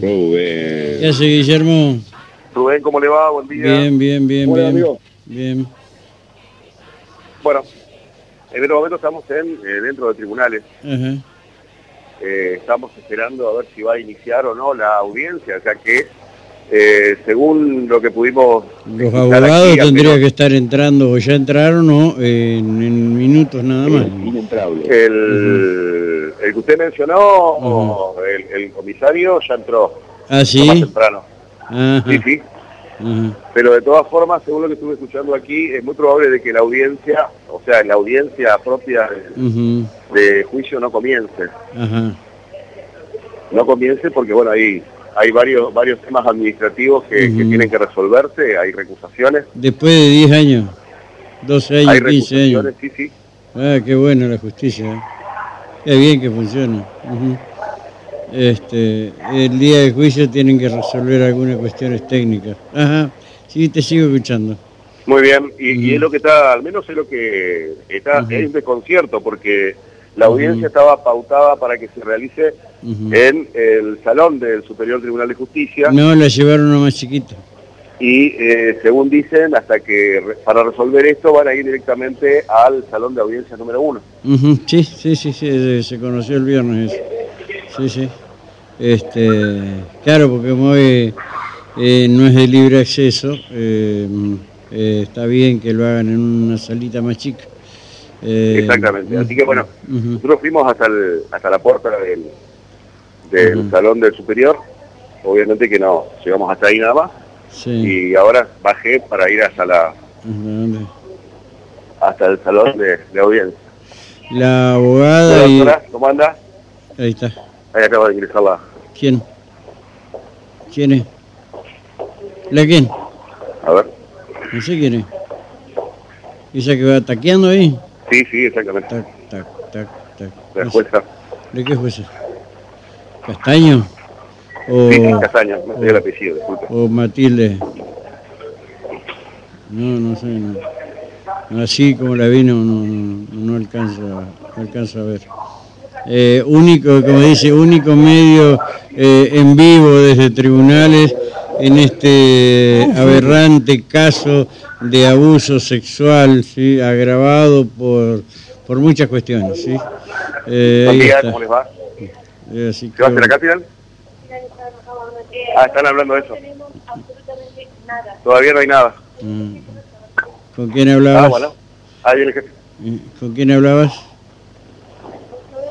Rubén. ¿Qué hace Guillermo? Rubén, ¿cómo le va? Buen día. Bien, bien, bien, Hola, bien. amigo. Bien. Bueno, en este momento estamos en, eh, dentro de tribunales. Eh, estamos esperando a ver si va a iniciar o no la audiencia, ya que eh, según lo que pudimos... Los abogados aquí, tendrían apenas que estar entrando o ya entraron o en, en minutos nada más. Inentrable. El, el que usted mencionó, o el, el comisario, ya entró Ah, más temprano. Ajá. Sí, sí. Ajá. Pero de todas formas, según lo que estuve escuchando aquí, es muy probable de que la audiencia, o sea, la audiencia propia de, juicio no comience. Ajá. No comience porque, bueno, hay, hay varios, varios temas administrativos que, tienen que resolverse, hay recusaciones. Después de 10 años, 12 años, hay 15 años. sí, sí. Ah, qué buena la justicia. ¿eh? Qué bien que funciona. Este, el día del juicio tienen que resolver algunas cuestiones técnicas. Ajá. Sí, te sigo escuchando. Muy bien, y, es lo que está, al menos es lo que está, Ujú. es un desconcierto, porque la audiencia estaba pautada para que se realice en el salón del Superior Tribunal de Justicia. No, la llevaron a más chiquita. y eh, según dicen, hasta que re- para resolver esto van a ir directamente al salón de audiencias número uno. Sí, sí, sí, sí, se, conoció el viernes eso. Sí, sí. Este, claro, porque hoy eh, no es de libre acceso, eh, eh, está bien que lo hagan en una salita más chica. Eh, Exactamente. Así que bueno, nosotros fuimos hasta el, hasta la puerta del, del salón del superior. Obviamente que no, llegamos hasta ahí nada más. sí. Y ahora bajé para ir hasta la ¿Hasta el salón de, de audiencia. La Hola, abogada y... ¿cómo anda? Ahí está. Ahí acaba de ingresar la... ¿Quién? ¿Quién es? ¿La quién? A ver. No sé quién es. ¿Esa que va taqueando ahí? Sí, sí, exactamente. Tac, tac, tac, tac. La jueza. ¿De qué jueza? ¿Castaño? ¿O, Sí, sí, Castaño, no sé el apellido, disculpe. o Matilde? No, no sé. no. Así como la vi no, no, no, no alcanzo, a- no alcanzo a ver. Eh, único, como dice, único medio eh, en vivo desde tribunales en este aberrante caso de abuso sexual, ¿sí? agravado por, por muchas cuestiones. ¿sí? Eh, ahí día, está. ¿cómo les va? Eh, así ¿Se va a hacer acá, final? Ah, están hablando de eso. Todavía no hay nada. Mm. ¿Con quién hablabas? Ah, bueno. Ahí viene el jefe. ¿Con quién hablabas?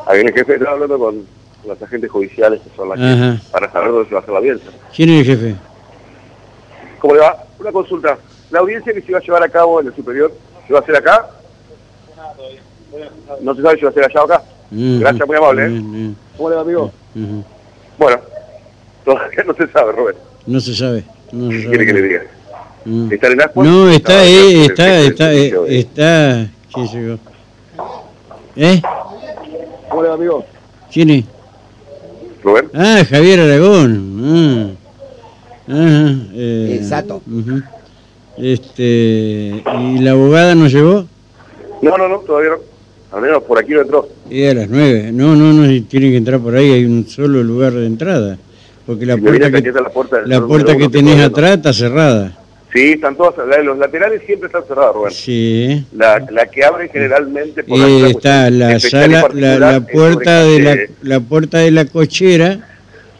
Ahí viene el jefe. Estaba hablando con los agentes judiciales que son las que, para saber dónde se va a hacer la audiencia. ¿Quién es el jefe? ¿Cómo le va? Una consulta. ¿La audiencia que se va a llevar a cabo en el superior se va a hacer acá? No se sabe si va a ser allá o acá. Ujú. Gracias, muy amable, ¿eh? Bien. ¿Cómo le va, amigo? Bueno, todavía no se sabe, Robert. No se sabe. No se ¿Qué sabe. quiere que le diga? Mm. ¿Está en Ascuas? No, está, No, eh, está, jefe del está, eh, servicio de- está. ¿Quién llegó? ¿Eh? ¿Cómo le va, amigo? ¿Quién es? ¿Rubén? Ah, Javier Aragón. Ah. Ajá, eh, Exacto. ujú. Este, ¿y la abogada no llegó? No, no, no, todavía no. Al menos por aquí no entró. Y a las nueve. No, no, no, tienen que entrar por ahí, hay un solo lugar de entrada. Porque la puerta que, la puerta la que tenés atrás está cerrada. Sí, están todas, la de los laterales siempre están cerradas, Rubén. Sí. La, la que abre generalmente por Eh, alguna está la sala, la, la puerta de la, la puerta de la cochera,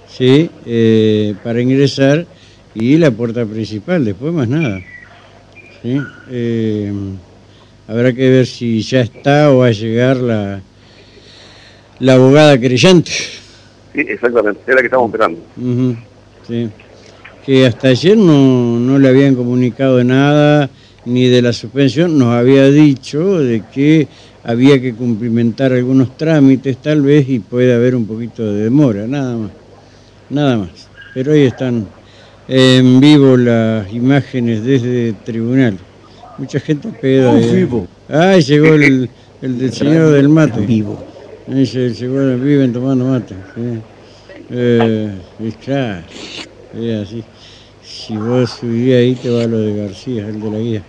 sí, eh, para ingresar y la puerta principal, después más nada. ¿Sí? Eh, habrá que ver si ya está o va a llegar la, la abogada querellante. Sí, exactamente, es la que estamos esperando. Ujú, sí. Que hasta ayer no, no le habían comunicado nada, ni de la suspensión, nos había dicho de que había que cumplimentar algunos trámites tal vez y puede haber un poquito de demora, nada más, nada más. Pero ahí están en vivo las imágenes desde el tribunal. Mucha gente peda. En eh. vivo. Ay, llegó el, el del señor del mate. Vivo. Dice, llegó, viven tomando mate. ¿sí? Eh, y claro, es así. Si vos subís ahí, te va lo de García, el de la guía.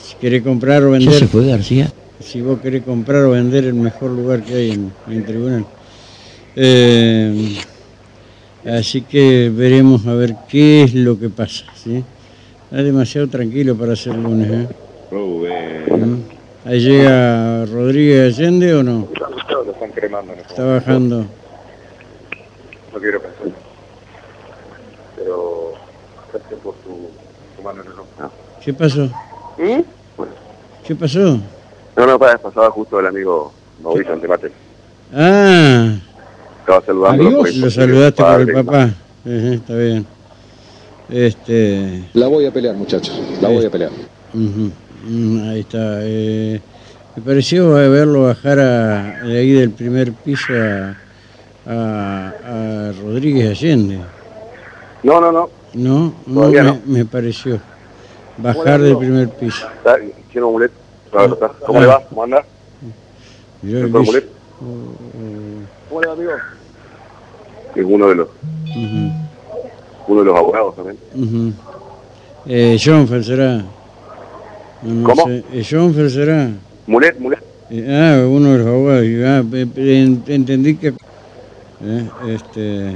Si querés comprar o ¿Ya vender, se fue García? si vos querés comprar o vender el mejor lugar que hay en, en tribunal. Eh, Así que veremos a ver qué es lo que pasa, ¿sí? Está demasiado tranquilo para ser lunes, ¿eh? ¿Mm? ¿Ahí llega Rodríguez Allende o no? Lo están cremando. ¿no? Está bajando. No quiero pensar. Pero gracias por tu, tu mano en el hombro. ¿Qué pasó? ¿Mm? ¿Qué pasó? No, no, para, pasaba justo el amigo Mauricio Antemate. Ah, Estaba saludando. Adiós. Lo saludaste por el papá. Está bien. Este, La voy a pelear, muchachos. La voy a pelear. ujú, mm, ahí está. Eh, me pareció verlo bajar a- de ahí del primer piso a, a- a Rodríguez Allende. No, no, no. No, no me, no. me pareció. Bajar del primer piso. Tiene un mulet. ¿Cómo le va? ¿Cómo anda? ¿Cómo le va, amigo? Es uno de los, uno de los abogados también. ujú. Eh, Schoenfeld será. No, no ¿Cómo? sé. Eh, será. Mulet, mulet. Eh, ah, uno de los abogados. Ah, pe- en- entendí que. eh, este.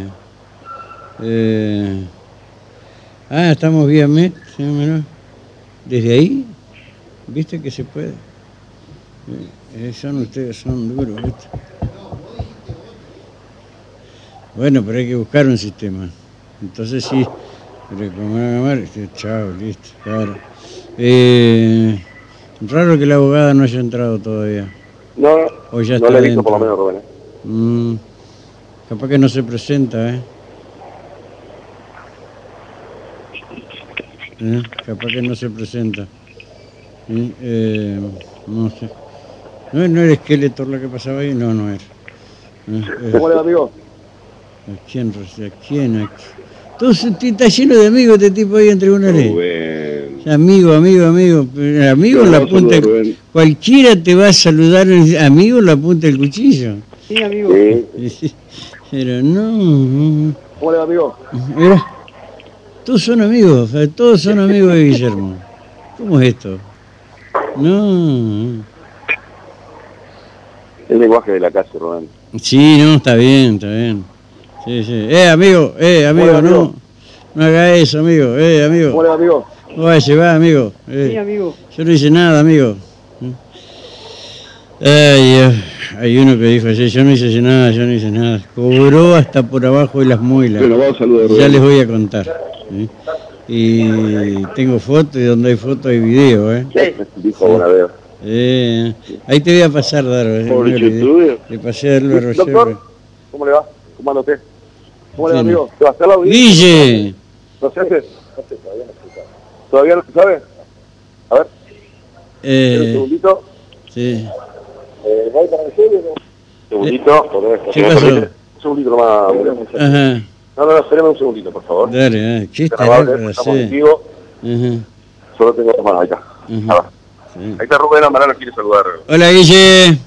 eh, ah, estamos vía Met. Desde ahí, viste que se puede. Eh, eh, son ustedes, son duros, ¿viste? Bueno, pero hay que buscar un sistema. Entonces sí, pero como llamar, este, chao, listo, claro. Eh, raro que la abogada no haya entrado todavía. No, no. O ya no le he visto por lo menos, Rubén. ¿eh? Mm, capaz que no se presenta, ¿eh? ¿Eh? Capaz que no se presenta. Eh, no sé. ¿No, ¿No era Skeletor la que pasaba ahí? No, no era. Eh, ¿Cómo le va, amigo? ¿A quién? ¿A quién? ¿A quién? Está lleno de amigos este tipo ahí en tribunales. Rubén. Amigo, amigo, amigo. Pero Amigo en la punta. Cualquiera te va a saludar, amigo en la punta del cuchillo. Sí. Pero no, no. ¿Cómo le va, amigo? Mira, todos son amigos, eh, todos son amigos de Guillermo. ¿Cómo es esto? No. El lenguaje de la casa, Rubén. Sí, no, está bien, está bien. Sí, sí. Eh, amigo, eh, amigo, Hola, no. amigo. No haga eso, amigo, eh, amigo. ¿Cómo le va, amigo? No vaya a llevar, amigo. Eh, amigo. Yo no hice nada, amigo. Ay, Dios. hay uno que dijo así, yo no hice nada, yo no hice nada. Cobró hasta por abajo de las muelas. Bueno, vamos a saludar, Ya Rubén. les voy a contar. ¿sí? Y tengo fotos y donde hay fotos hay video, ¿eh? Dijo Bonadeo. Eh, Ahí te voy a pasar, Daro. eh. YouTube. Le pasé a Álvaro Doctor. ¿cómo le va? ¿Cómo anda usted? ¿Cómo le va, Sí. amigo? ¿Te va a hacer la audiencia? Guille. ¿No se hace? No sé, todavía no se sabe. ¿Todavía no se sabe? A ver, espera un Eh, segundito. sí. Eh, ¿no hay para el serio, no? Un segundito, por favor. ¿Qué pasó? Un segundito nomás. Ajá. No, no, no, espérame un segundito, por favor. Dale, ah, ¿qué Tan amable, estará para estamos vivo. Ajá. Solo tengo dos manos, ahí está. Ujú. A ver. sí. Ahí está Rubén Amarano, quiere saludar. Hola, Guille.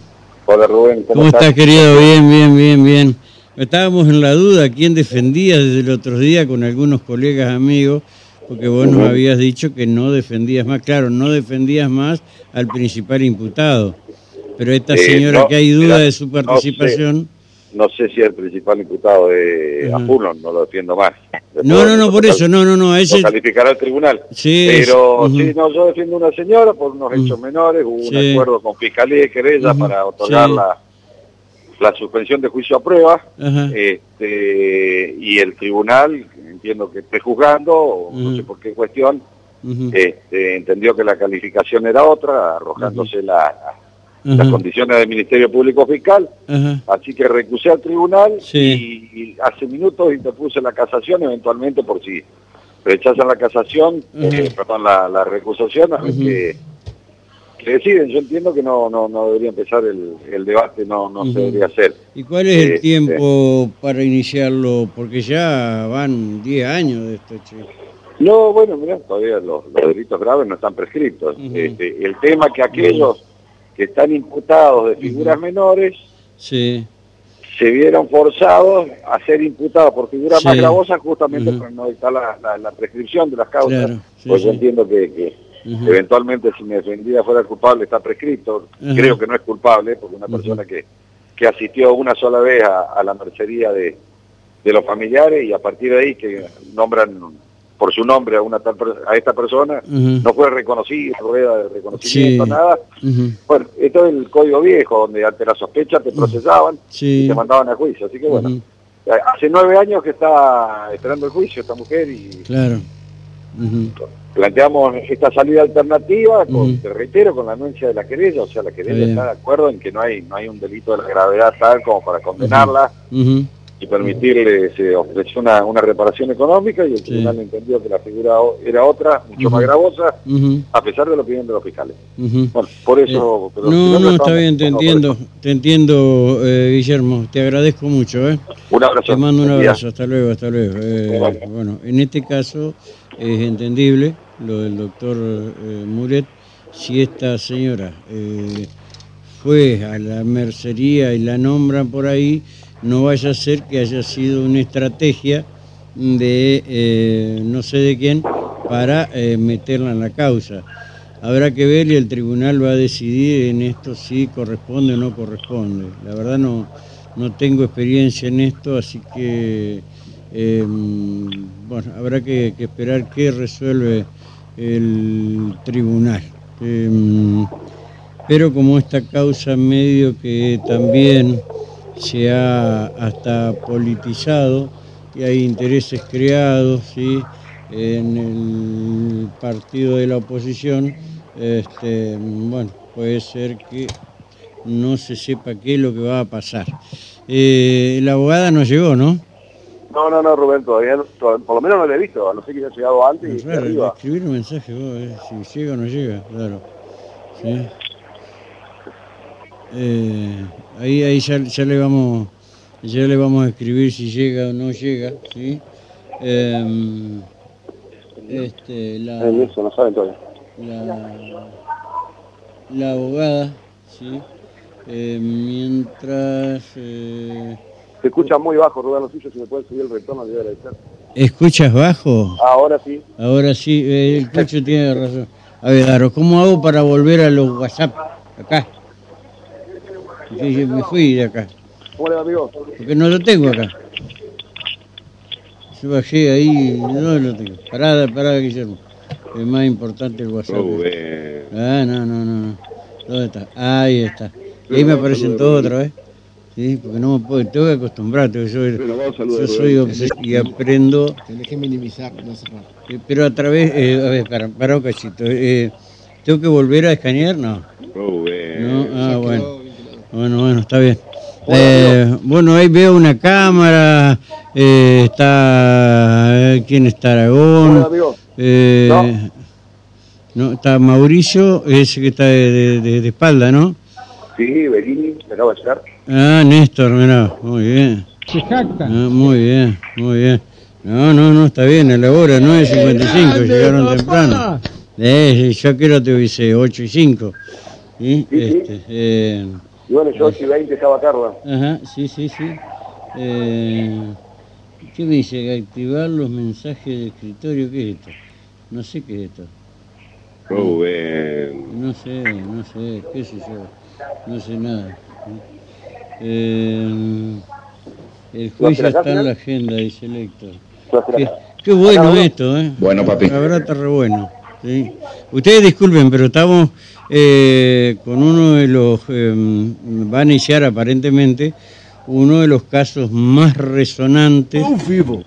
Hola Rubén, ¿cómo, ¿Cómo estás, querido? Bien, bien, bien, bien. Estábamos en la duda quién defendía desde el otro día con algunos colegas amigos, porque vos nos habías dicho que no defendías más. Claro, no defendías más al principal imputado. Pero esta Eh, señora no, que hay duda de su no sé. participación. No sé si el principal imputado de. Apurno, no lo defiendo más. No, no, no, por eso, no, no, no, ese. Lo calificará el tribunal. Sí, Pero es- sí, no, yo defiendo a una señora por unos hechos menores, hubo un acuerdo con Fiscalía y Querella Ujú. para otorgar Sí. La, suspensión de juicio a prueba, este, y el tribunal, entiendo que esté juzgando, o no sé por qué cuestión, este, entendió que la calificación era otra, arrojándose la- las condiciones del Ministerio Público Fiscal, así que recusé al tribunal Sí. y, y hace minutos interpuse la casación eventualmente por si rechazan la casación, eh, perdón, la, la recusación, a ver Ujú. Qué deciden. Yo entiendo que no no, no debería empezar el, el debate, no no Ujú. se debería hacer. ¿Y cuál es el Este. tiempo para iniciarlo? Porque ya van 10 años de esto, che. No, bueno, mira, todavía los, los delitos graves no están prescritos. Ujú. Este, el tema que aquellos que están imputados de figuras menores Sí. se vieron forzados a ser imputados por figuras Sí. más gravosas justamente para no dictar la, la, la prescripción de las causas. Claro, sí, pues yo entiendo que, que Eventualmente si mi defendida fuera culpable está prescrito. Creo que no es culpable porque una persona que, que asistió una sola vez a, a la mercería de, de los familiares y a partir de ahí que nombran por su nombre a una tal a esta persona, no fue reconocido, rueda de reconocimiento, Sí. nada. Bueno, esto es el código viejo, donde ante la sospecha te procesaban y te mandaban a juicio. Así que bueno, Ujú. hace nueve años que está esperando el juicio esta mujer y Claro. Planteamos esta salida alternativa, con, Ujú. te reitero, con la anuncia de la querella, o sea, la querella está de acuerdo en que no hay no hay un delito de la gravedad tal como para condenarla y permitirle, se ofreció una, una reparación económica y el Sí. tribunal entendió que la figura era otra, mucho más gravosa, a pesar de la opinión de los fiscales. Bueno, por eso... pero si No, no, está bien, te entiendo, te entiendo, eh, Guillermo, te agradezco mucho, ¿eh? Un abrazo. Te mando un abrazo, hasta luego, hasta luego. Eh, bueno, en este caso es entendible lo del doctor eh, Muret, si esta señora eh, fue a la mercería y la nombran por ahí, no vaya a ser que haya sido una estrategia de eh, no sé de quién para meterla en la causa. Habrá que ver y el tribunal va a decidir en esto si corresponde o no corresponde. La verdad no, no tengo experiencia en esto, así que eh, bueno, habrá que, esperar qué resuelve el tribunal. Eh, pero como esta causa medio que también se ha hasta politizado y hay intereses creados ¿sí? en el partido de la oposición, este, bueno, puede ser que no se sepa qué es lo que va a pasar. Eh, la abogada no llegó, ¿no? No, no, no, Rubén, todavía no, to- por lo menos no lo he visto, no sé que haya llegado antes y arriba. escribir un mensaje vos, eh, si llega o no llega, claro. Sí. Eh, ahí ahí ya, ya le vamos ya le vamos a escribir si llega o no llega, ¿sí? Em, este, la, Eh, Eso, no saben todavía. la, la abogada, ¿sí? Eh, mientras... Se escucha muy bajo, Rubén, lo suyo, si me pueden subir el retorno, le voy a agradecer. ¿Escuchas bajo? Ahora sí. Ahora sí, eh, el coche tiene razón. A ver, Daro, ¿cómo hago para volver a los WhatsApp? Acá. Yo me fui de acá, ¿Cómo le va, amigo? porque no lo tengo acá. Yo bajé ahí, no lo tengo. Parada, parada, Guillermo. Es más importante el WhatsApp. Ah, no, no, no, no. ¿Dónde está? Ahí está. Y ahí me aparecen todos otra vez. Sí, porque no me puedo, tengo que acostumbrarte. Yo, yo soy y aprendo Tenés que minimizar, no cerrar. Eh, Pero a través, eh, a ver, para, para un cachito, eh, ¿tengo que volver a escanear? No. No, ah, bueno. Bueno, bueno, está bien. Eh, bueno, ahí veo una cámara, eh, está, eh, ¿quién está? Hola, Aragón. amigo. Eh, no, está Mauricio, ese que está de, de- de- de espalda, ¿no? Sí, Belini, me acabo de llegar. Ah, Néstor, mirá, muy bien. Ah, muy bien, muy bien. No, no, no, está bien, a la hora 9.55, llegaron temprano. Eh, yo quiero te dice 8 y 5. ¿sí? Sí, sí. Este, eh, Y bueno, yo 8 y 20 estaba Carla. ajá, sí, sí, sí. Eh, ¿Qué me dice? Activar los mensajes de escritorio, ¿qué es esto? No sé qué es esto. No sé, no sé, qué sé yo, no sé nada. Eh, el juicio está en la agenda, dice el Héctor. Qué, qué bueno esto, ¿eh? Bueno, papi. La verdad está re bueno. ¿sí? Ustedes disculpen, pero estamos eh, con uno de los, eh, va a iniciar aparentemente uno de los casos más resonantes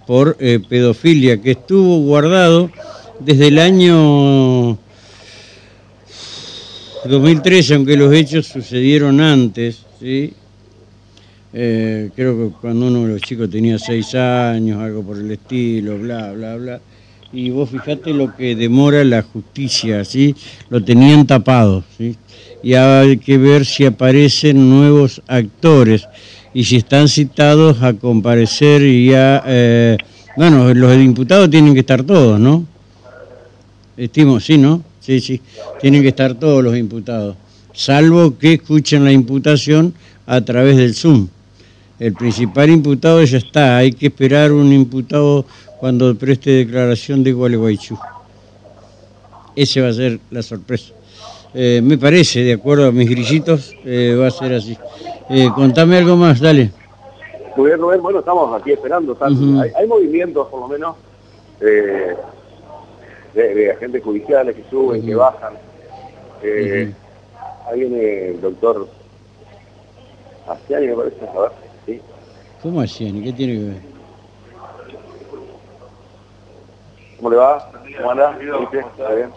por eh, pedofilia que estuvo guardado desde el año 2013, aunque los hechos sucedieron antes, ¿sí? Eh, creo que cuando uno de los chicos tenía seis años, algo por el estilo, bla, bla, bla. Y vos fijate lo que demora la justicia, ¿sí? Lo tenían tapado, ¿sí? Y hay que ver si aparecen nuevos actores y si están citados a comparecer y a... eh, bueno, los imputados tienen que estar todos, ¿no? Estimo, sí, ¿no? Sí, sí, tienen que estar todos los imputados, salvo que escuchen la imputación a través del Zoom. El principal imputado ya está, hay que esperar un imputado cuando preste declaración de Gualeguaychú. Ese va a ser la sorpresa. Eh, me parece, de acuerdo a mis grillitos, eh, va a ser así. Eh, contame algo más, dale. Muy bien, Rubén. Bueno, estamos aquí esperando. hay, hay movimientos, por lo menos, de, de agentes judiciales que suben, que bajan. Eh, Ahí viene el doctor me parece. A ver. ¿Cómo hacían? ¿Qué tiene que ver? ¿Cómo le va? ¿Cómo anda? ¿Está bien?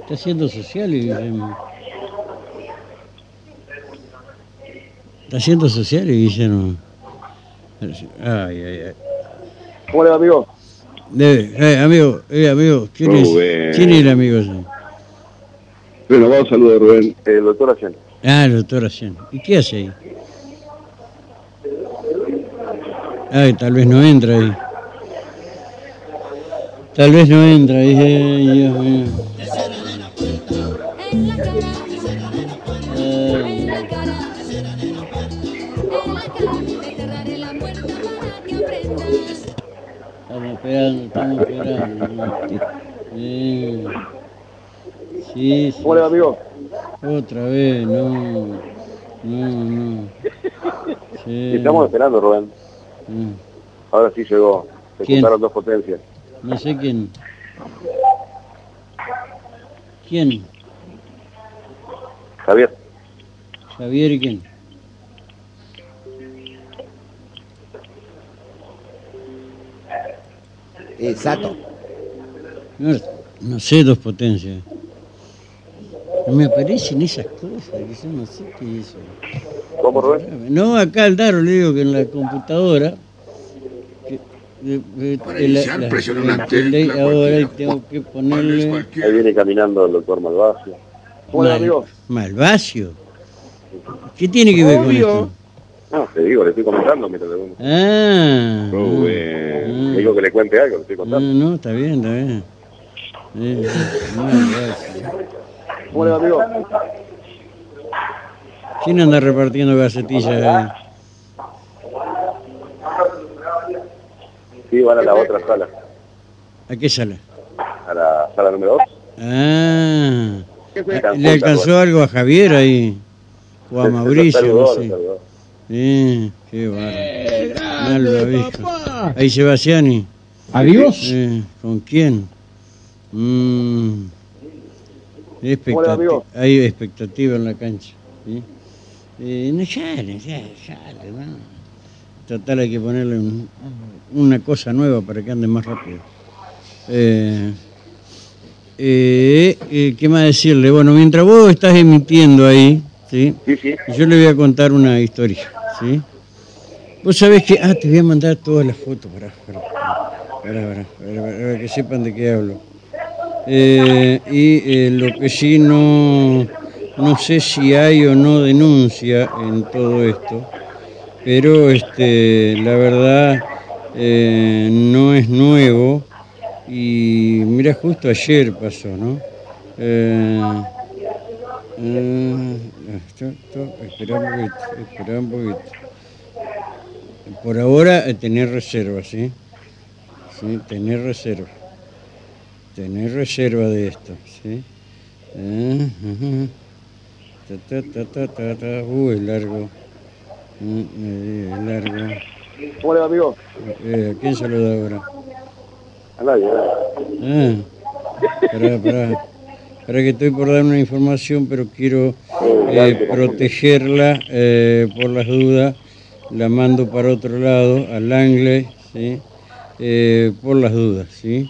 Está haciendo social y Guillermo. Está haciendo social y Guillermo. Ay, ay, ay. ¿Cómo le va, amigo? Debe, eh, amigo, eh, amigo, ¿quién es. ¿quién es el amigo? Bueno, vamos a saludar, Rubén. El doctor Astiani. Ah, el doctor Asian. ¿Y qué hace ahí? Ay, tal vez no entra ahí. Tal vez no entra ahí, ay, Dios mío. En la cara, Ay, en la cara, en la cara, te cerraré la puerta para que aprendas. Estamos esperando, estamos esperando. Sí, sí, sí. ¿Cómo le va, amigo? Otra vez, no. No, no. Sí. Estamos esperando, Rubén. Mm. Ahora sí llegó. Se ¿Quién? juntaron dos potencias. No sé quién. ¿Quién? Javier. Javier y quién. Exacto. No, no sé, dos potencias. No me aparecen esas cosas, que yo no sé qué es eso. ¿Cómo, Rubén? No, acá al Daro le digo que en la computadora. que- Para iniciar, el una tecla, ahora tengo que ponerle Ahí viene caminando el doctor Malvacio. ¿Cómo le va, Mal- amigo? Malvacio. ¿Qué tiene que ver con esto? No, te digo, le estoy comentando mientras te Ah, Rubén. ah, digo que le cuente algo, le estoy ah, contando. no, está bien, está bien. Eh. ¿Cómo le va, amigo? ¿Quién anda repartiendo gacetillas ahí? Sí, van a la otra sala, ¿A qué sala? a la sala número 2. Ah, ¿le alcanzó algo a Javier ahí? O a Mauricio, no sé. Sí, qué. Malvavisco. Ahí Sebastiani. Adiós. Eh, ¿Con quién? Mm, hay expectativa en la cancha. ¿sí? Eh, no sale, ya, sale, no. Total hay que ponerle un- una cosa nueva para que ande más rápido. Eh, eh, eh, ¿Qué más decirle? Bueno, mientras vos estás emitiendo ahí, ¿sí? Sí, sí. Yo le voy a contar una historia, ¿sí? Vos sabés que... Ah, te voy a mandar todas las fotos, para, para, para, para, para, para que sepan de qué hablo. Eh, y eh, lo que sí no, no sé si hay o no denuncia en todo esto, pero este, la verdad eh, no es nuevo y mira, justo ayer pasó, ¿no? Eh, espera un poquito, espera un poquito. Por ahora tener reserva, ¿sí? Sí, tener reserva. Tener reserva de esto, ¿sí? Ujú. Ta, ta, ta, ta, ta, ta. Uh, es largo. Mm, eh, es largo. ¿Cómo le va, amigo? Eh, ¿A quién saluda ahora? A nadie, a nadie. Ah, pará, pará. Pará que estoy por dar una información, pero quiero eh, protegerla eh, por las dudas. La mando para otro lado, al Angle, ¿sí? Por las dudas, ¿sí?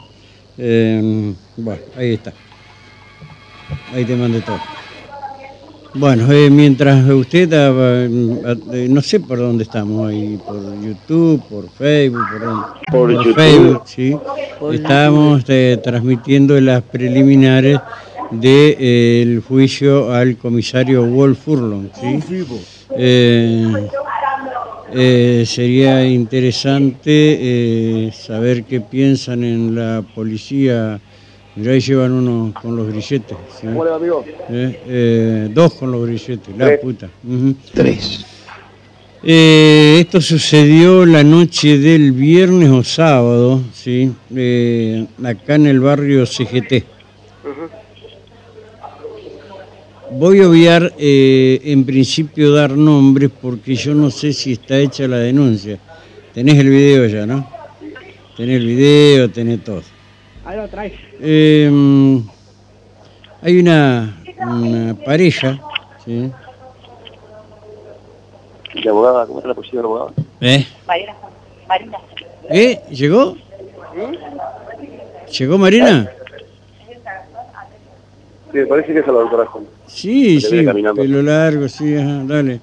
Eh, bueno, ahí está. Ahí te mandé todo. Bueno, eh, mientras usted, ah, ah, eh, no sé por dónde estamos ahí, por YouTube, por Facebook, por dónde. Por YouTube. Facebook, sí. Estamos eh, transmitiendo las preliminares del juicio al comisario Wolf Furlong, ¿sí? Eh, sería interesante eh, saber qué piensan en la policía. Mirá, ahí llevan uno con los grilletes. ¿sí? ¿Cómo le va, amigo? Eh, eh, dos con los grilletes, la Tres. puta. Ujú. Tres. Eh, esto sucedió la noche del viernes o sábado, ¿sí? Eh, acá en el barrio CGT. Voy a obviar eh, en principio dar nombres porque yo no sé si está hecha la denuncia. Tenés el video ya, ¿no? Tenés el video, tenés todo. Ahí lo traes. Eh, hay una, una pareja, ¿sí? ¿Y la abogada? ¿Cómo está la posición de la abogada? ¿Eh? Marina. Marina. ¿Eh? ¿Llegó? ¿Llegó Marina? Sí, me parece que es la doctora Juan. Sí, sí, caminando. pelo largo, sí, ajá, dale.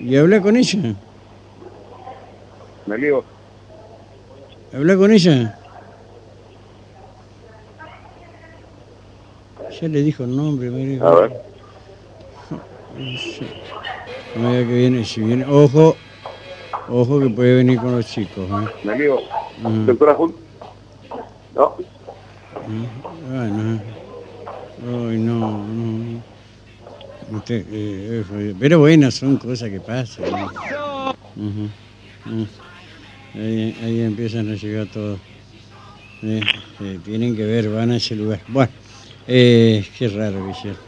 ¿Y habla con ella? ¿Me lío? ¿Habla con ella? Ya le dijo el nombre, mire. A ver. No diga que viene, si viene, ojo, ojo que puede venir con los chicos. ¿eh? ¿Me lío? Ajá. ¿Doctora Juan? No. Bueno, ay, no, no. Usted, eh, eh, pero bueno, son cosas que pasan. Ahí, ahí empiezan a llegar todos. Eh, eh, tienen que ver, van a ese lugar. Bueno, eh, qué raro, Guillermo.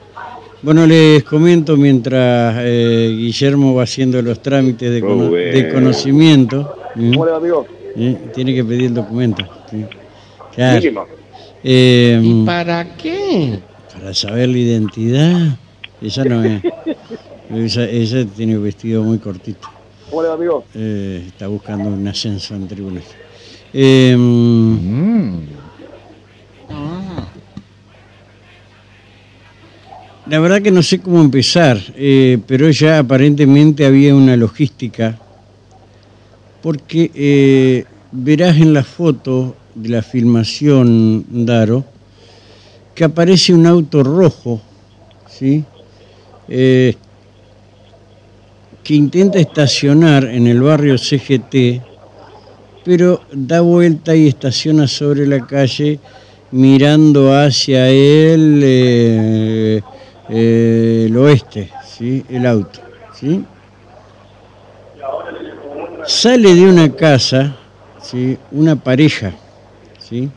Bueno, les comento mientras eh, Guillermo va haciendo los trámites de, cono- conocimiento. ¿eh? ¿Cómo le va, amigo? Eh, Tiene que pedir el documento. ¿sí? Claro. Mínimo. Eh, ¿Para qué? para saber la identidad. Ella no es. Ella, ella tiene un vestido muy cortito. ¿Cómo le va, amigo? Eh, está buscando un ascenso en tribunal. Eh, Mm. la verdad que no sé cómo empezar, eh, pero ya aparentemente había una logística, porque eh, verás en la foto de la filmación, Daro, que aparece un auto rojo, ¿sí? Eh, que intenta estacionar en el barrio CGT, pero da vuelta y estaciona sobre la calle mirando hacia el, eh, el oeste, ¿sí? el auto. ¿sí? Sale de una casa ¿sí? una pareja, ¿sí?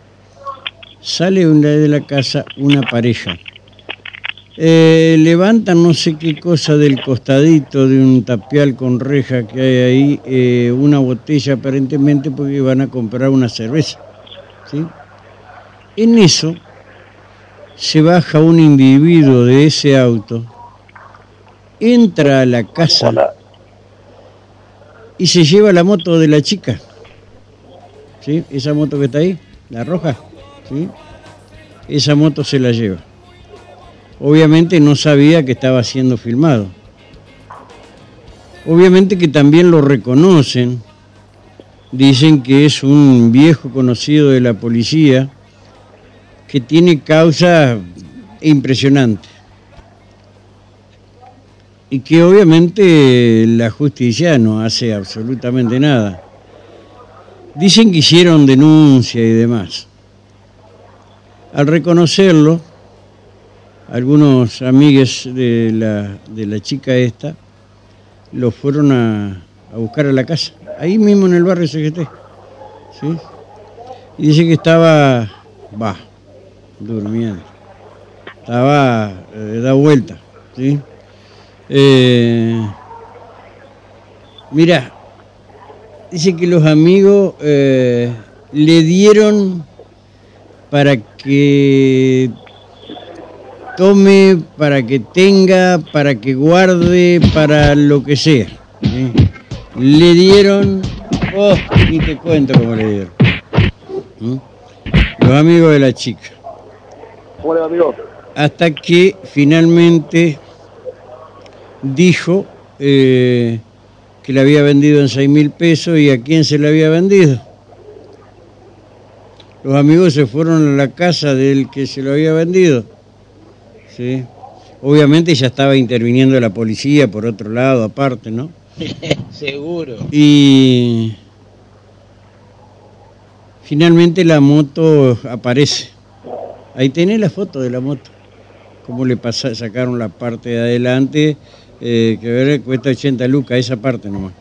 sale de la casa una pareja. Eh, levantan no sé qué cosa del costadito de un tapial con reja que hay ahí, eh, una botella aparentemente porque van a comprar una cerveza. ¿sí? En eso se baja un individuo de ese auto, entra a la casa Hola. y se lleva la moto de la chica. ¿Sí? Esa moto que está ahí, la roja. ¿sí? Esa moto se la lleva. Obviamente no sabía que estaba siendo filmado. Obviamente que también lo reconocen. Dicen que es un viejo conocido de la policía que tiene causa impresionante. Y que obviamente la justicia no hace absolutamente nada. Dicen que hicieron denuncia y demás. Al reconocerlo, algunos amigues de la, de la chica esta lo fueron a, a buscar a la casa, ahí mismo en el barrio CGT. ¿sí? Y dice que estaba, va, durmiendo. Estaba, eh, da vuelta. ¿sí? Eh, mira, dice que los amigos eh, le dieron para que tome, para que tenga, para que guarde, para lo que sea. ¿sí? Le dieron, oh, ni te cuento cómo le dieron. Los amigos de la chica. ¿Cómo le va, amigo? Hasta que finalmente dijo eh, que le había vendido en 6 mil pesos y a quién se le había vendido. Los amigos se fueron a la casa del que se lo había vendido. ¿Sí? Obviamente ya estaba interviniendo la policía por otro lado, aparte, ¿no? Seguro. Y finalmente la moto aparece. Ahí tenés la foto de la moto. Cómo le pasa, sacaron la parte de adelante, eh, que ver, cuesta 80 lucas, esa parte nomás.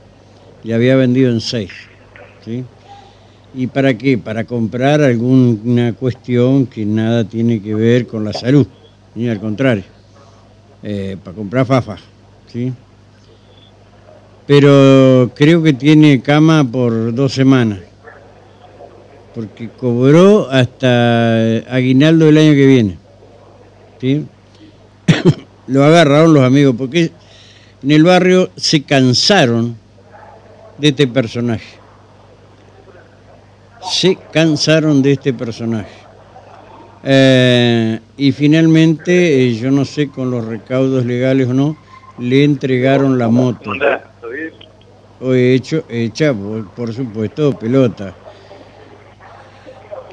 Y había vendido en 6. ¿sí? ¿Y para qué? Para comprar alguna cuestión que nada tiene que ver con la salud, ni al contrario. eh, para comprar fafa, ¿sí? Pero creo que tiene cama por dos semanas, porque cobró hasta aguinaldo del año que viene, ¿sí? Lo agarraron los amigos, porque en el barrio se cansaron de este personaje. Se cansaron de este personaje. Eh, y finalmente, eh, yo no sé con los recaudos legales o no, le entregaron la moto. O hecho, hecha, por, supuesto, pelota.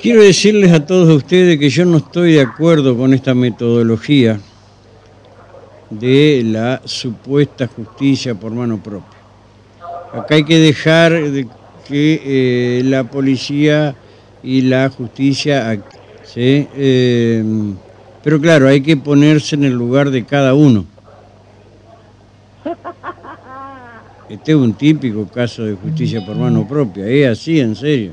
Quiero decirles a todos ustedes que yo no estoy de acuerdo con esta metodología de la supuesta justicia por mano propia. Acá hay que dejar de que eh, la policía y la justicia ¿sí? Eh, pero claro, hay que ponerse en el lugar de cada uno. Este es un típico caso de justicia por mano propia, es así, en serio.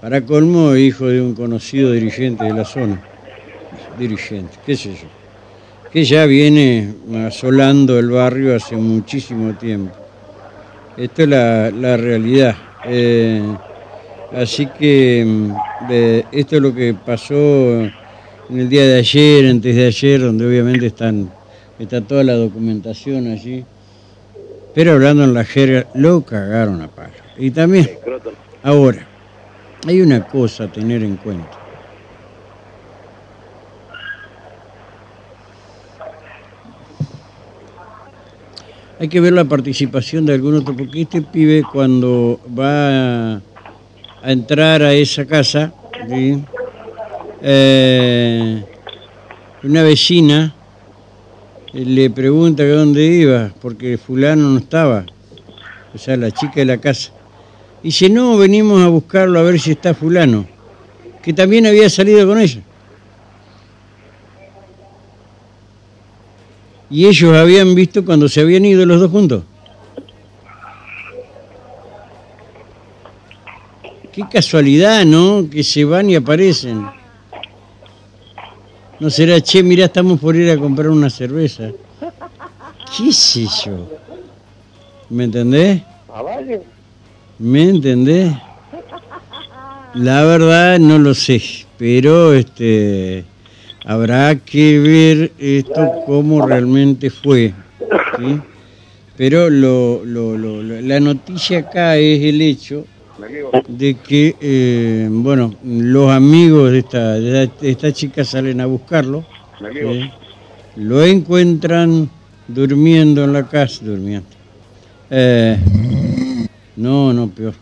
Para colmo, hijo de un conocido dirigente de la zona. Dirigente, qué sé yo. Que ya viene asolando el barrio hace muchísimo tiempo. Esto es la, la realidad. Eh, así que mm, eh, esto es lo que pasó en el día de ayer, antes de ayer, donde obviamente están, está toda la documentación allí. Pero hablando en la jerga, lo cagaron a palo. Y también, ahora, hay una cosa a tener en cuenta. Hay que ver la participación de algún otro, porque este pibe cuando va a, a entrar a esa casa. Eh, una vecina le pregunta dónde iba, porque fulano no estaba, o sea, la chica de la casa. Dice, no, venimos a buscarlo a ver si está fulano, que también había salido con ella. Y ellos habían visto cuando se habían ido los dos juntos. Qué casualidad, ¿no? Que se van y aparecen. No será, che, mirá, estamos por ir a comprar una cerveza. ¿Qué sé yo? ¿Me entendés? ¿Me entendés? La verdad no lo sé, pero este habrá que ver esto cómo realmente fue. ¿sí? Pero lo, lo- lo- lo- la noticia acá es el hecho de que, eh, bueno, los amigos de esta, de esta- chica salen a buscarlo, ¿sí? lo encuentran durmiendo en la casa, durmiendo. Eh, no, no, peor.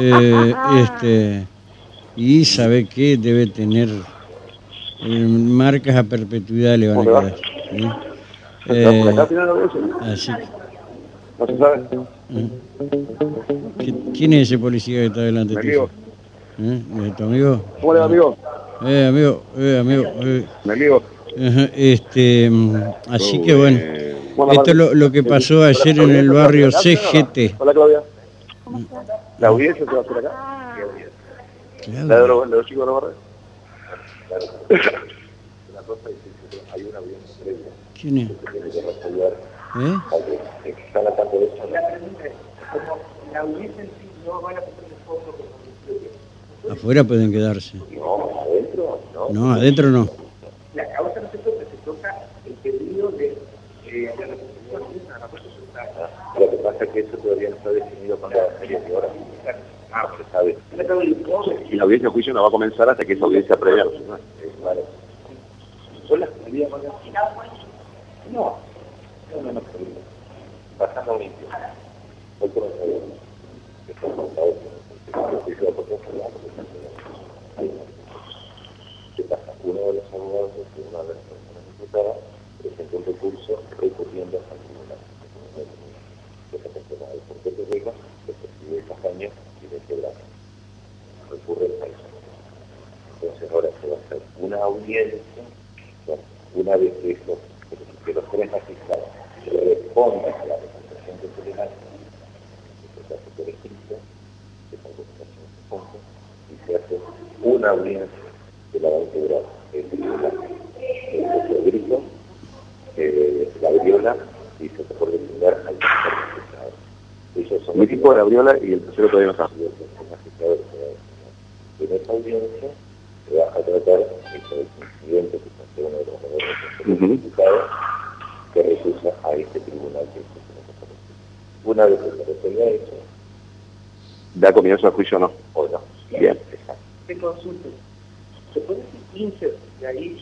Eh, este, y sabe que debe tener eh, marcas a perpetuidad le van a quedar. Eh, así que, No se sabe. ¿qui- ¿Quién es ese policía que está delante Mi tuyo? ¿Eh? ¿Es ¿Tu amigo? ¿Cómo le va, amigo? Eh, amigo, eh, amigo. eh. Mi amigo. Ajá, Este, mm, así que bueno, esto es lo, lo que pasó ayer en el barrio CGT. Hola, Claudia. ¿La audiencia se va a hacer acá? ¿La de los, de los chicos de los barrios? La cosa es que hay una audiencia previa ¿Quién es? ¿Eh? Afuera pueden quedarse. No, adentro, no. No, adentro no. La causa no se toca, se toca el pedido de... Eh, lo que pasa es que eso todavía no está definido con la serie de horas. Ah, se sabe. Y la audiencia de juicio no va a comenzar hasta que esa audiencia previa no se. ¿Son las medidas más No. No, no, no. Pasando limpio. Hoy por hoy. Esto no está hecho. ¿Qué pasa? Uno de los abogados Tribunal de Personas Imputadas presentó un recurso recurriendo al tribunal. Que se gestiona el Puerto Rico, que preside Castaño y de Quebrada. Recurre a eso. Entonces ahora se va a hacer una audiencia, una vez que, estos, que los tres magistrados respondan a la representación que se hace por escrito, que documentación se ponga, y se hace una audiencia que la va a integrar el tribunal, el juez de grito, eh, la Briola y se te por deslindar al magistrado. Ellos son el de la Briola y el tercero todavía no está. De En esa audiencia se va a tratar este incidente que pasó uno de los diputados que recusa a este tribunal que es Una vez que se resuelva eso, ¿Da comienzo al juicio o no? o no. Bien. Exacto. Te consulto. ¿Se puede decir 15 de ahí?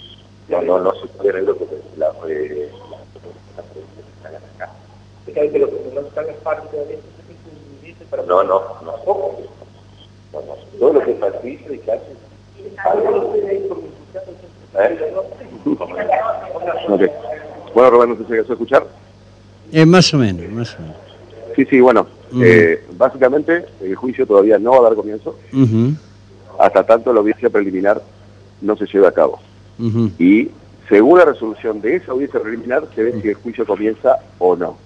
No, no, no se puede negro porque la, eh, la, la, la, acá. ¿Se sabe que lo que no están las partes de esto es que para No, no, no. No, no. Todo lo que es patricio y clase. ¿Eh? Ok. Bueno, Rubén, ¿no te llegas a escuchar? Eh, más o menos, más o menos. Sí, sí, bueno. Eh, básicamente, el juicio todavía no va a dar comienzo hasta tanto la audiencia preliminar no se lleve a cabo. Y según la resolución de esa audiencia preliminar, se ve si el juicio comienza o no.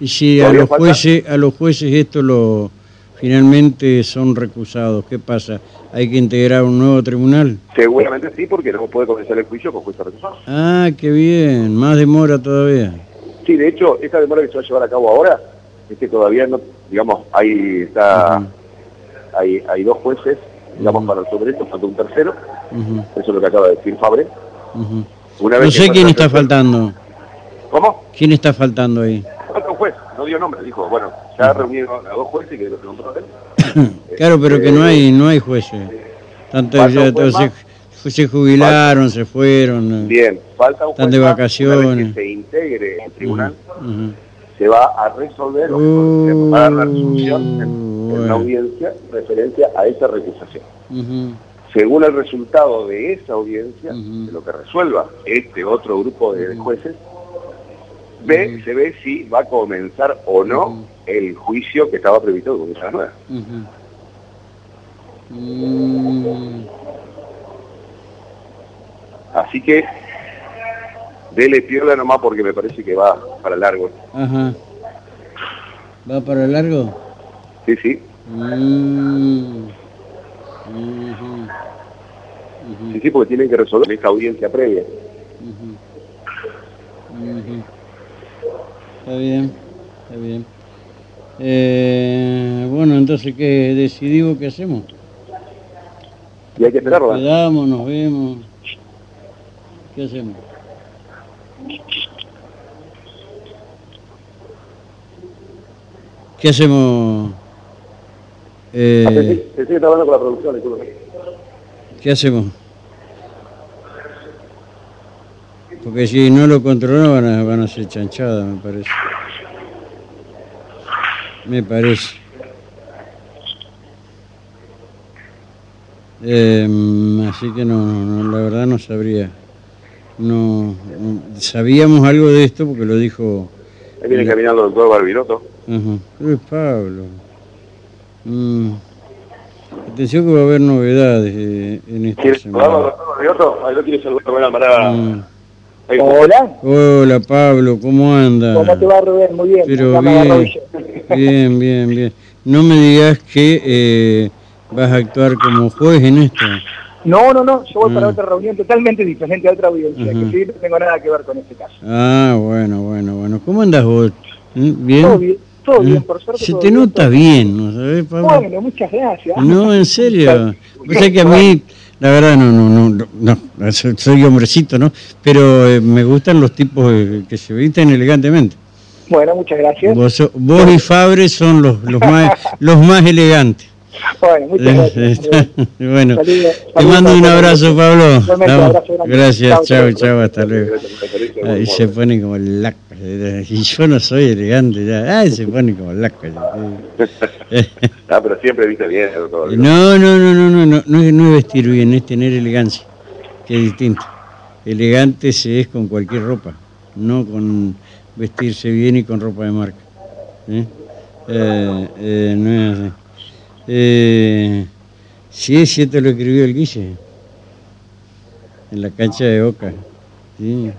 Y si a ¿Todavía los falta? jueces, a los jueces esto lo finalmente son recusados, ¿qué pasa? ¿Hay que integrar un nuevo tribunal? Seguramente sí, porque no puede comenzar el juicio con juicio recusado. Ah, qué bien, más demora todavía. Sí, de hecho, esta demora que se va a llevar a cabo ahora es que todavía no, digamos, hay, está, Ujú. hay, hay dos jueces, digamos, Ujú. para resolver esto, falta un tercero, eso es lo que acaba de decir Fabre. Una No vez que sé quién está faltando. ¿Cómo? ¿Quién está faltando ahí? Falta no dio nombre, dijo, bueno, ya reunieron a dos jueces que lo preguntó él. Claro, pero que no hay no hay jueces. Tanto Falta ya todos se, se jubilaron, se fueron. Bien, falta un Están juez de más. vacaciones. Que se integre el tribunal, Ujú. se va a resolver o Uh, se va a dar la resolución en, en bueno. la audiencia referencia a esa recusación. Ujú. Según el resultado de esa audiencia, Ujú. de lo que resuelva este otro grupo de jueces, ve, se ve si va a comenzar o no el juicio que estaba previsto con esa nueva. Ujú. Mm, Así que dele piola nomás porque me parece que va para largo. Ajá. ¿Va para largo? Sí, sí, Mm. Sí, sí, porque tienen que resolver esta audiencia previa. Está bien, está bien. Eh, bueno, entonces, ¿qué decidimos qué hacemos? Y hay que ¿Nos esperarla. quedamos, nos vemos? ¿Qué hacemos? ¿Qué hacemos? Eh, Ah, estaba hablando con la producción. disculpe. ¿Qué hacemos? Porque si no lo controlan van a, van a ser chanchadas, me parece. Me parece. Em, así que no, no, no, la verdad no sabría. No, no- sabíamos algo de esto porque lo dijo Ahí viene caminando el doctor Barbiroto. Ajá. Que es Pablo. Mm. Atención que va a haber novedades eh, en esta ¿Quieres saludarlo, semana. doctor Barbiroto? Ahí lo quiere saludar Rubén Almarada. Mm. Hola, Hola Pablo, ¿cómo anda? ¿cómo te va Rubén? Muy bien. Pero bien, bien, bien, bien. No me digas que eh, vas a actuar como juez en esto. No, no, no, yo voy para Mm. otra reunión totalmente diferente a otra audiencia, Ajá. que sí, no tengo nada que ver con este caso. Ah, bueno, bueno, bueno. ¿Cómo andas vos? ¿Eh? ¿Bien? Todo bien, todo ¿Eh? bien, por suerte. Se todo te bien, nota todo bien, ¿no sabes, Pablo? Bueno, muchas gracias. No, en serio. Vos sabés que a mí, la verdad, no, no, no, no, soy, hombrecito, ¿no? Pero eh, me gustan los tipos eh, que se visten elegantemente. Bueno, muchas gracias. Vos, y Fabre son los, los, más, los más elegantes. Bueno, muchas gracias. bueno, Saludos, te saludos mando un abrazo. Pablo. Abrazo. Gracias, Chao, chao, hasta luego. Ahí se pone como laca. Y yo no soy elegante ya. Ay, se pone como laca. Ah, pero siempre viste bien, doctor. No, no, no, no, no, no, no es, no es vestir bien, es tener elegancia, que es distinto. Elegante se es con cualquier ropa, no con vestirse bien y con ropa de marca. ¿eh? Eh, eh, no es así. Eh, sí, es cierto lo escribió el Guille, en la cancha de Boca. Sí.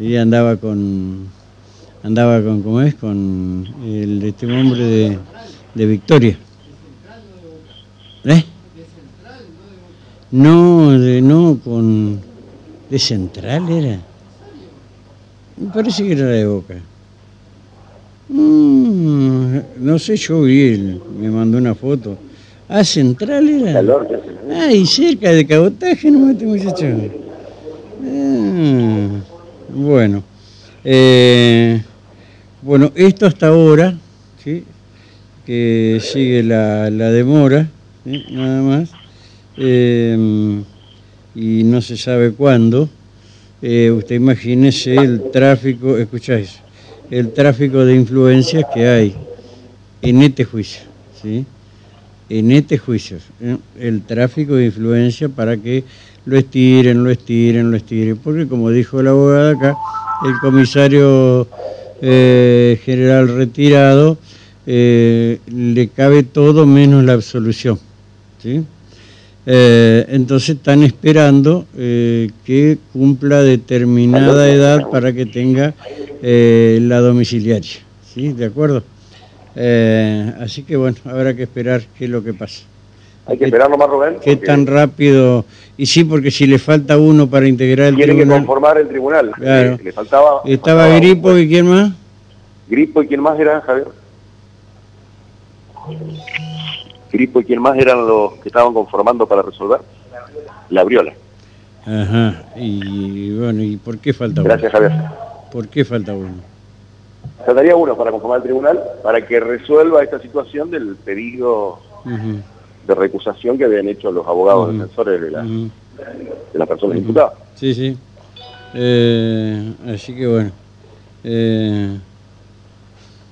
Y andaba con, andaba con, ¿cómo es? Con el este hombre de, de Victoria. ¿Eh? No, de, no, con... ¿De Central era? Me parece que era de Boca. Mm, no sé, yo vi, él, me mandó una foto. Ah, Central era. Ah, y cerca de cabotaje, no este muchacho. Ah, bueno. Eh, bueno, esto hasta ahora, ¿sí? que sigue la, la demora, nada más, Eh, y no se sabe cuándo. Eh, usted imagínese el tráfico, escucháis, el tráfico de influencias que hay en este juicio, ¿sí? En este juicio, ¿eh? el tráfico de influencia para que lo estiren, lo estiren, lo estiren, porque como dijo la abogada acá, el comisario eh, general retirado eh, le cabe todo menos la absolución. ¿sí? Entonces están esperando que cumpla determinada edad para que tenga la domiciliaria. ¿Sí? ¿De acuerdo? Eh, así que bueno, habrá que esperar qué es lo que pasa. Hay que esperar nomás, Rubén. ¿Qué porque tan rápido? Y sí, porque si le falta uno para integrar el Tiene que tribunal. conformar el tribunal. Claro. Le, le faltaba... Estaba faltaba Gripo un y quién más? Gripo y quién más era, Javier. Gripo y quién más eran los que estaban conformando para resolver. La Briola. Ajá. Y bueno, ¿y por qué falta uno? Gracias, Javier. ¿Por qué falta uno? Faltaría uno para conformar el tribunal para que resuelva esta situación del pedido de recusación que habían hecho los abogados defensores de, la, las personas Ujú. imputadas. Sí, sí. Eh, así que bueno. Eh,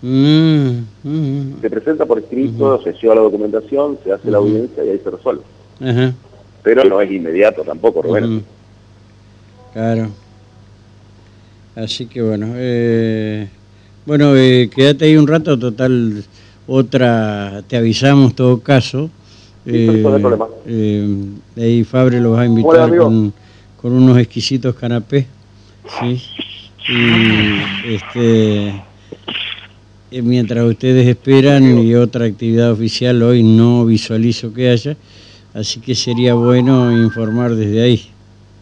mm, mm, Se presenta por escrito, se lleva la documentación, se hace la audiencia y ahí se resuelve. Pero no es inmediato tampoco, ujú. Claro. Así que bueno. Eh, bueno, eh, quédate ahí un rato, total. Otra, te avisamos todo caso. Problema. eh, ahí Fabre los va a invitar con, con unos exquisitos canapés. ¿sí? Y este, eh, mientras ustedes esperan y otra actividad oficial hoy no visualizo que haya, así que sería bueno informar desde ahí.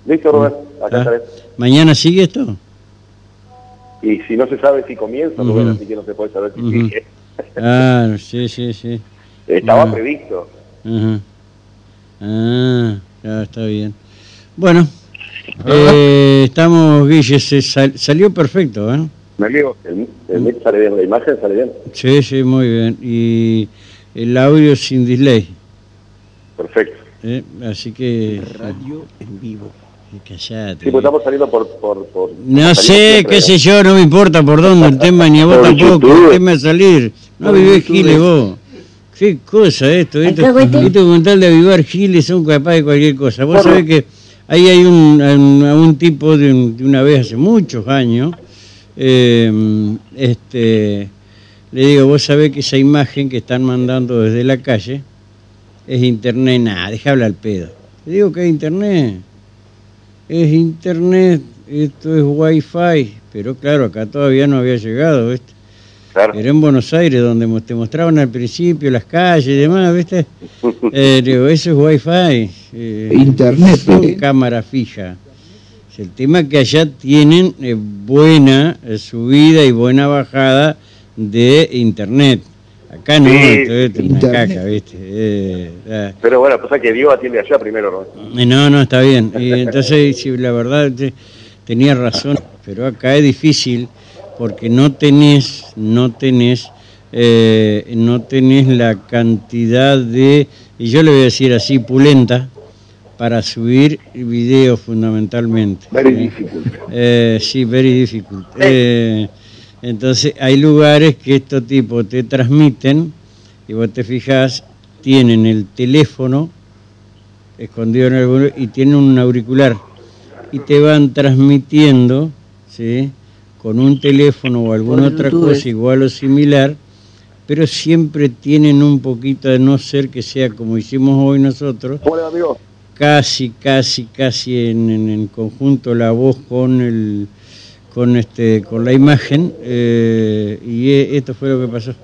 Listo, Rubén, acá ¿Ah? ¿Mañana sigue esto? Y si no se sabe si comienza, Ujú. Rubén, así que no se puede saber si Ujú. sigue. Ah, sí, sí, sí. Estaba Ah. previsto. Ajá. Ah, ya está bien. Bueno, eh, estamos, Guille, se sal- salió perfecto, ¿eh? Me digo, el, el mix sale bien, la imagen sale bien. Sí, sí, muy bien. Y el audio sin delay, Perfecto. ¿eh? Así que... Radio en vivo. Callate. Sí, pues estamos saliendo por... por, por No sé, qué sé yo, no me importa por dónde el tema, ni a vos tampoco, YouTube. ¿qué me va a salir? No YouTube. giles vos. Qué cosa esto, esto, esto con tal de avivar giles son capaz de cualquier cosa. Vos sabés que ahí hay un, un, un tipo de, un- de una vez hace muchos años, eh, este, le digo, vos sabés que esa imagen que están mandando desde la calle es internet, nada, deja hablar al pedo. Le digo que es internet, es internet, esto es wifi, pero claro, acá todavía no había llegado, ¿viste? Claro. Era en Buenos Aires, donde te mostraban al principio las calles y demás, ¿viste? Eh, digo, eso es wifi. eh, Internet, Son ¿eh? cámara fija. Es el tema que allá tienen eh, buena subida y buena bajada de internet. Acá no, Sí, esto, esto es una caca, ¿viste? Eh, ah. Pero bueno, pasa que Dios atiende allá primero, Rubén. Eh, No, no, está bien. Y entonces, sí, la verdad, te- tenía razón, pero acá es difícil porque no tenés, no tenés, eh, no tenés la cantidad de, y yo le voy a decir así, pulenta, para subir videos fundamentalmente. Very ¿sí? difficult. Eh, sí, very difficult. Entonces, hay lugares que estos tipos te transmiten, y vos te fijas, tienen el teléfono escondido en algún y tienen un auricular y te van transmitiendo, ¿sí? Con un teléfono o alguna otra cosa igual o similar, pero siempre tienen un poquito de no ser que sea como hicimos hoy nosotros, Hola, amigo. casi, casi, casi en, en, en conjunto la voz con el con, este, con la imagen eh, y e, esto fue lo que pasó.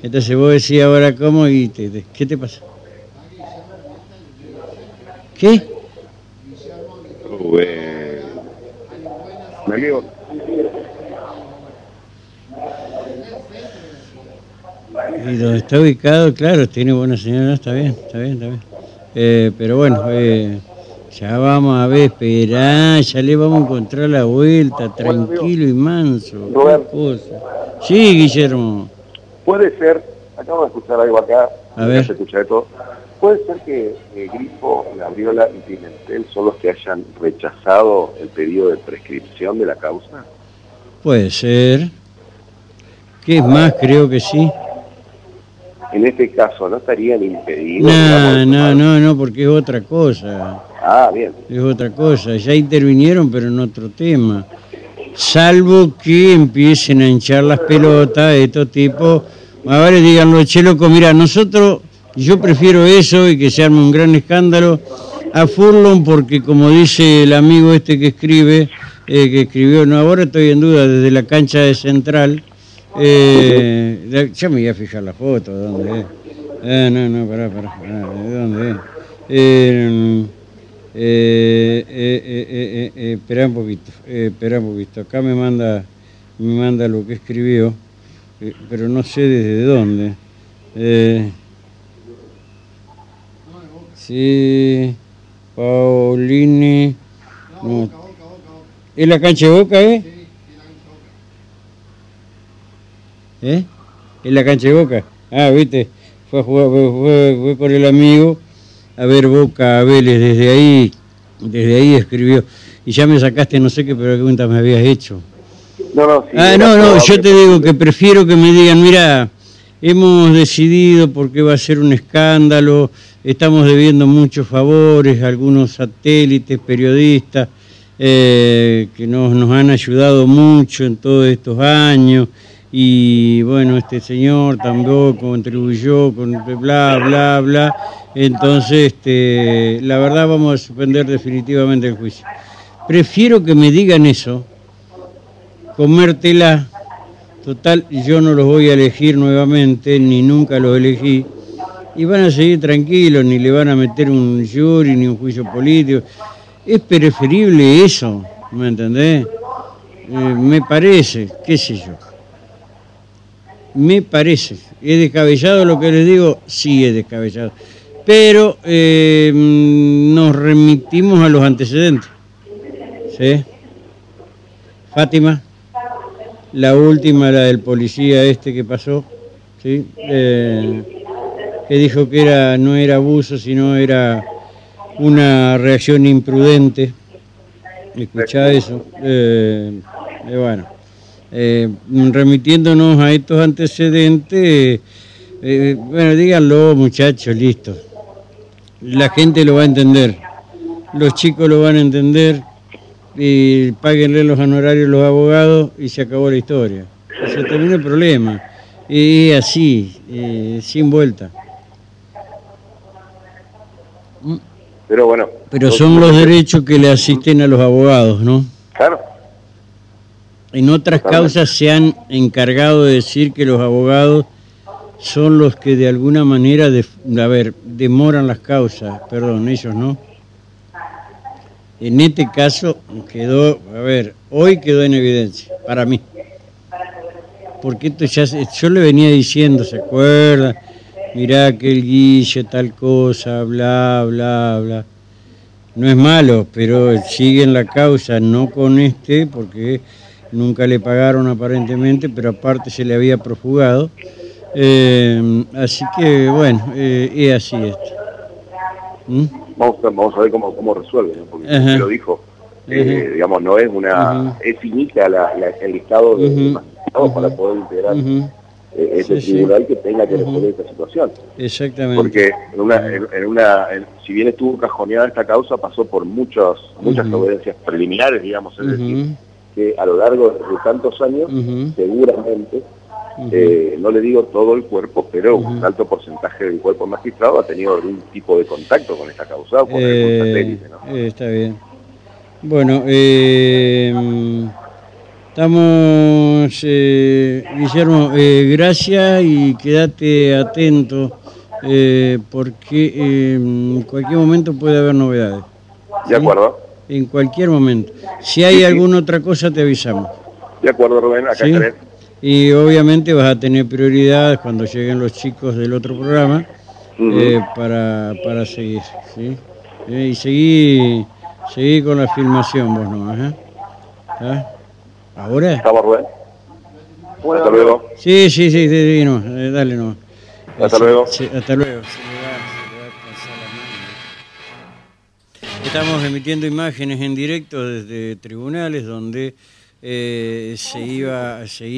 Entonces vos decís ahora cómo y te, te, ¿qué te pasa? ¿Qué? Uh, eh, me llevo. Y donde está ubicado, claro, tiene buena señal, está bien, está bien, está bien. Eh, pero bueno, eh, ya vamos a ver, esperá, ya le vamos a encontrar la vuelta, tranquilo y manso. cosa. Sí, Guillermo. Puede ser, acabo de escuchar algo acá, A ver. se escucha de todo. Puede ser que eh, Grifo, Gabriola y Pimentel son los que hayan rechazado el pedido de prescripción de la causa. Puede ser. ¿Qué es más? Creo que sí. En este caso, ¿no estarían impedidos? No, digamos, no, no, no, porque es otra cosa. Ah, bien. Es otra cosa. Ya intervinieron, pero en otro tema. Salvo que empiecen a hinchar las pelotas estos tipos. Ahora díganlo, che, loco, mira, nosotros, yo prefiero eso y que se arme un gran escándalo a Furlon porque como dice el amigo este que escribe, eh, que escribió, no, ahora estoy en duda, desde la cancha de Central, eh, ya me voy a fijar la foto, ¿de dónde es? Ah, no, no, pará, pará, ¿de dónde es? Eh, eh, eh, eh, eh, eh, espera un poquito, espera un poquito. Acá me manda, me manda lo que escribió, pero no sé desde dónde. Sí, Paulini. No. ¿Es la cancha de Boca, eh? ¿Eh? ¿Es la cancha de Boca? Ah, viste, fue, a jugar, fue, fue- fue con el amigo a ver Boca a Vélez, desde ahí, desde ahí escribió. Y ya me sacaste no sé qué pregunta me habías hecho. No, no, sí, Ah, no, no, yo te digo que prefiero que me digan, mira, hemos decidido porque va a ser un escándalo, estamos debiendo muchos favores algunos satélites, periodistas, eh, que nos, nos han ayudado mucho en todos estos años, y bueno, este señor también contribuyó con bla, bla, bla, entonces, este, la verdad vamos a suspender definitivamente el juicio. Prefiero que me digan eso, comértela. Total, yo no los voy a elegir nuevamente, ni nunca los elegí. Y van a seguir tranquilos, ni le van a meter un jury, ni un juicio político. Es preferible eso, ¿me entendés? Eh, me parece, qué sé yo. Me parece. ¿Es descabellado lo que les digo? Sí, es descabellado. Pero eh, nos remitimos a los antecedentes. ¿Sí? Fátima, la última, la del policía este que pasó, ¿sí? Eh, que dijo que era no era abuso, sino era una reacción imprudente. Escuchá eso. Eh, eh, bueno, eh, remitiéndonos a estos antecedentes, eh, bueno, díganlo muchachos, listo. La gente lo va a entender, los chicos lo van a entender, y páguenle los honorarios a los abogados y se acabó la historia. Se terminó el problema. Y así, eh, sin vuelta. Pero bueno. Pero son los derechos que le asisten a los abogados, ¿no? Claro. En otras causas se han encargado de decir que los abogados son los que de alguna manera, de, a ver, demoran las causas, perdón, ellos no. En este caso quedó, a ver, hoy quedó en evidencia, para mí. Porque esto ya, yo le venía diciendo, ¿se acuerda? Mirá que el guille, tal cosa, bla, bla, bla. No es malo, pero siguen la causa, no con este, porque nunca le pagaron aparentemente, pero aparte se le había profugado. Eh, así que, bueno, eh, es así esto. ¿Mm? Vamos a, vamos a ver cómo, cómo resuelve, ¿no? porque usted lo dijo. eh, digamos, no es una. Es finita la, la- el listado de para poder integrar eh, ese Sí, sí. tribunal que tenga que resolver esta situación. Exactamente. Porque en una, en, en una en- si bien estuvo cajoneada esta causa, pasó por muchos, muchas Ujú. audiencias preliminares, digamos, es decir, que a lo largo de tantos años, ujú, eh, no le digo todo el cuerpo, pero un alto porcentaje del cuerpo magistrado ha tenido algún tipo de contacto con esta causa o con Eh, satélite, ¿no? eh, está bien. Bueno, estamos, Guillermo, gracias y quédate atento porque eh, en cualquier momento puede haber novedades. De acuerdo, En cualquier momento. Si hay Sí, sí. alguna otra cosa, te avisamos. de acuerdo Rubén, acá Sí. Y obviamente vas a tener prioridad cuando lleguen los chicos del otro programa Ujú. eh, para, para seguir, ¿sí? Eh, y seguí, seguí con la filmación vos nomás, ¿eh? ¿Ah? ¿Ahora? ¿Estamos, Rubén? Hasta luego. Sí, sí, sí, sí, sí, no, eh, dale nomás. Hasta luego. sí, hasta luego. Estamos emitiendo imágenes en directo desde tribunales donde eh, se iba, se iba